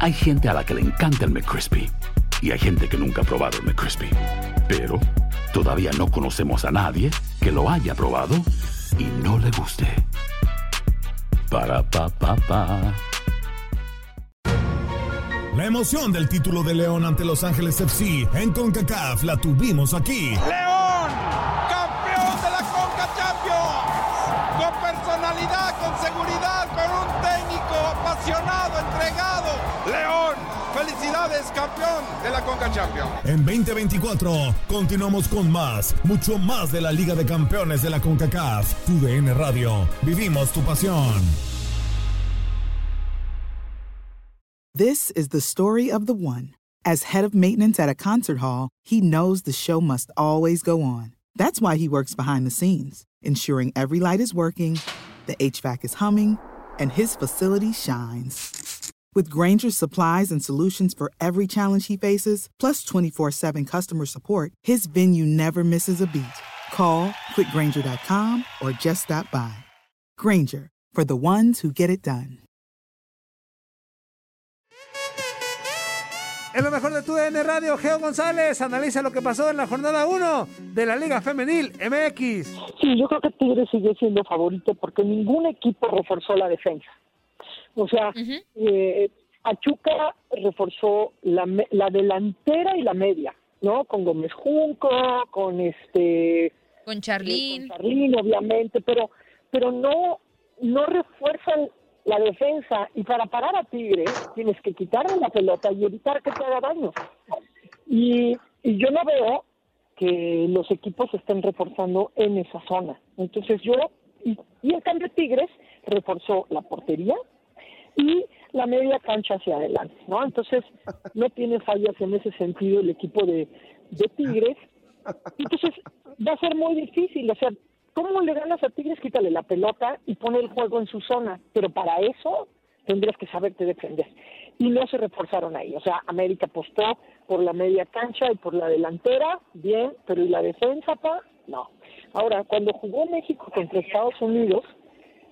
Hay gente a la que le encanta el McCrispy y hay gente que nunca ha probado el McCrispy. Pero todavía no conocemos a nadie que lo haya probado y no le guste. Para pa pa pa. La emoción del título de León ante Los Ángeles FC en CONCACAF la tuvimos aquí. León, entregado. León, felicidades, campeón de la Conca Champions. En 2024 continuamos con más, mucho más de la Liga de Campeones de la CONCACAF. Tu DN Radio, vivimos tu pasión. This is the story of the one. As head of maintenance at a concert hall, he knows the show must always go on. That's why he works behind the scenes, ensuring every light is working, the HVAC is humming, and his facility shines. With Granger's supplies and solutions for every challenge he faces, plus 24 7 customer support, his venue never misses a beat. Call quickgranger.com or just stop by. Granger, for the ones who get it done. En lo mejor de tu DN Radio, Geo González analiza lo que pasó en la jornada 1 de la Liga Femenil MX. Sí, yo creo que Tigres sigue siendo favorito porque ningún equipo reforzó la defensa. O sea, eh, Pachuca reforzó la, la delantera y la media, ¿no? Con Gómez Junco, con este Con Charlín. con Charlín, obviamente, pero pero no no refuerzan la defensa y para parar a Tigres tienes que quitarle la pelota y evitar que te haga daño. Y, y yo no veo que los equipos estén reforzando en esa zona. Entonces yo, y, y en cambio Tigres reforzó la portería y la media cancha hacia adelante, ¿no? Entonces no tiene fallas en ese sentido el equipo de, de Tigres. Entonces va a ser muy difícil, o sea, ¿cómo le ganas a Tigres? Quítale la pelota y pone el juego en su zona, pero para eso tendrías que saberte defender. Y no se reforzaron ahí, o sea, América apostó por la media cancha y por la delantera, bien, pero ¿y la defensa, pa? No. Ahora, cuando jugó México contra Estados Unidos,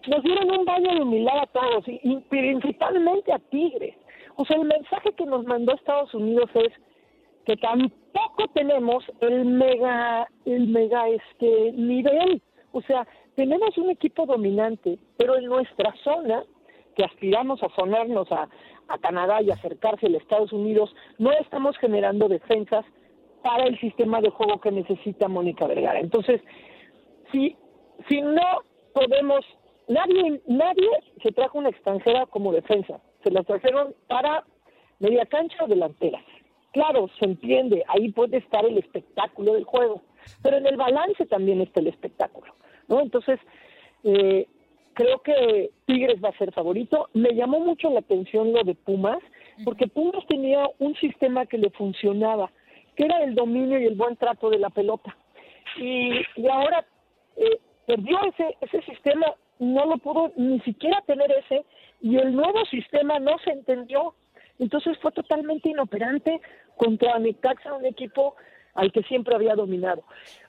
nos dieron un baño de humildad a todos y, principalmente a Tigres. O sea, el mensaje que nos mandó Estados Unidos es que tampoco tenemos el mega, el mega este nivel. O sea, tenemos un equipo dominante, pero en nuestra zona, que aspiramos a sonarnos a, a Canadá y acercarse a Estados Unidos, no estamos generando defensas para el sistema de juego que necesita Mónica Vergara. Entonces, si, si no podemos, nadie, nadie se trajo una extranjera como defensa, se la trajeron para media cancha o delanteras. Claro, se entiende, ahí puede estar el espectáculo del juego, pero en el balance también está el espectáculo, ¿no? Entonces, eh, creo que Tigres va a ser favorito. Me llamó mucho la atención lo de Pumas, porque Pumas tenía un sistema que le funcionaba, que era el dominio y el buen trato de la pelota. Y, y ahora eh, perdió ese, ese sistema, no lo pudo ni siquiera tener ese, y el nuevo sistema no se entendió. Entonces fue totalmente inoperante contra Necaxa, un equipo al que siempre había dominado.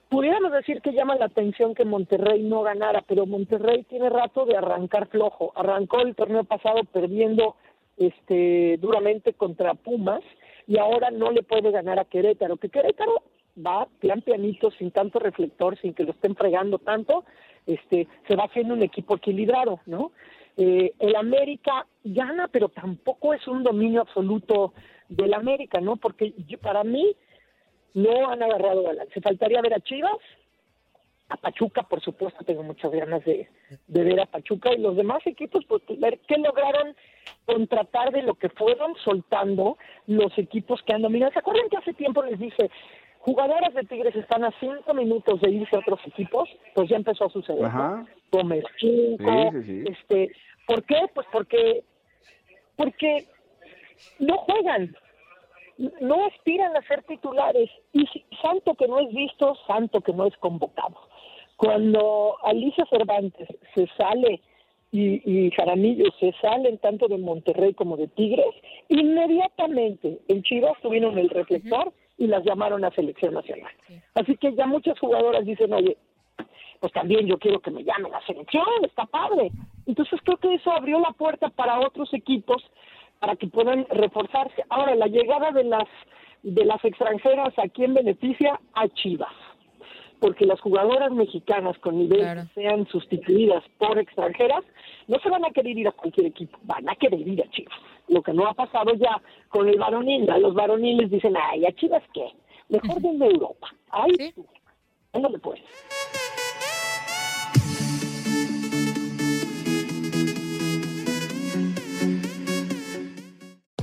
Pudiéramos decir que llama la atención que Monterrey no ganara, pero Monterrey tiene rato de arrancar flojo. Arrancó el torneo pasado perdiendo este duramente contra Pumas y ahora no le puede ganar a Querétaro, que Querétaro va plan pianito, sin tanto reflector, sin que lo estén fregando tanto, este se va haciendo un equipo equilibrado, ¿no? Eh, el América gana, pero tampoco es un dominio absoluto del América, ¿no? Porque yo- para mí no han agarrado balance. Faltaría ver a Chivas, a Pachuca, por supuesto, tengo muchas ganas de, de ver a Pachuca y los demás equipos, pues ver qué lograron contratar de lo que fueron soltando los equipos que han dominado. ¿Se acuerdan que hace tiempo les dije, jugadoras de Tigres están a cinco minutos de irse a otros equipos? Pues ya empezó a suceder. ¿no? Ajá. Gómez Sí, sí, sí. este, ¿por qué? Pues porque porque no juegan, no aspiran a ser titulares y santo que no es visto, santo que no es convocado. Cuando Alicia Cervantes se sale y, Jaramillo se salen tanto de Monterrey como de Tigres, inmediatamente en Chivas tuvieron el reflector y las llamaron a selección nacional. Así que ya muchas jugadoras dicen, oye, pues también yo quiero que me llamen a selección, está padre. Entonces creo que eso abrió la puerta para otros equipos para que puedan reforzarse. Ahora, la llegada de las de las extranjeras, ¿a quién beneficia? A Chivas porque las jugadoras mexicanas con nivel sean sustituidas por extranjeras, no se van a querer ir a cualquier equipo, van a querer ir a Chivas. Lo que no ha pasado ya con el varonil, a los varoniles dicen, ay, ¿a Chivas qué? Mejor desde Europa. Ay, ¿Sí? tú, le puedes.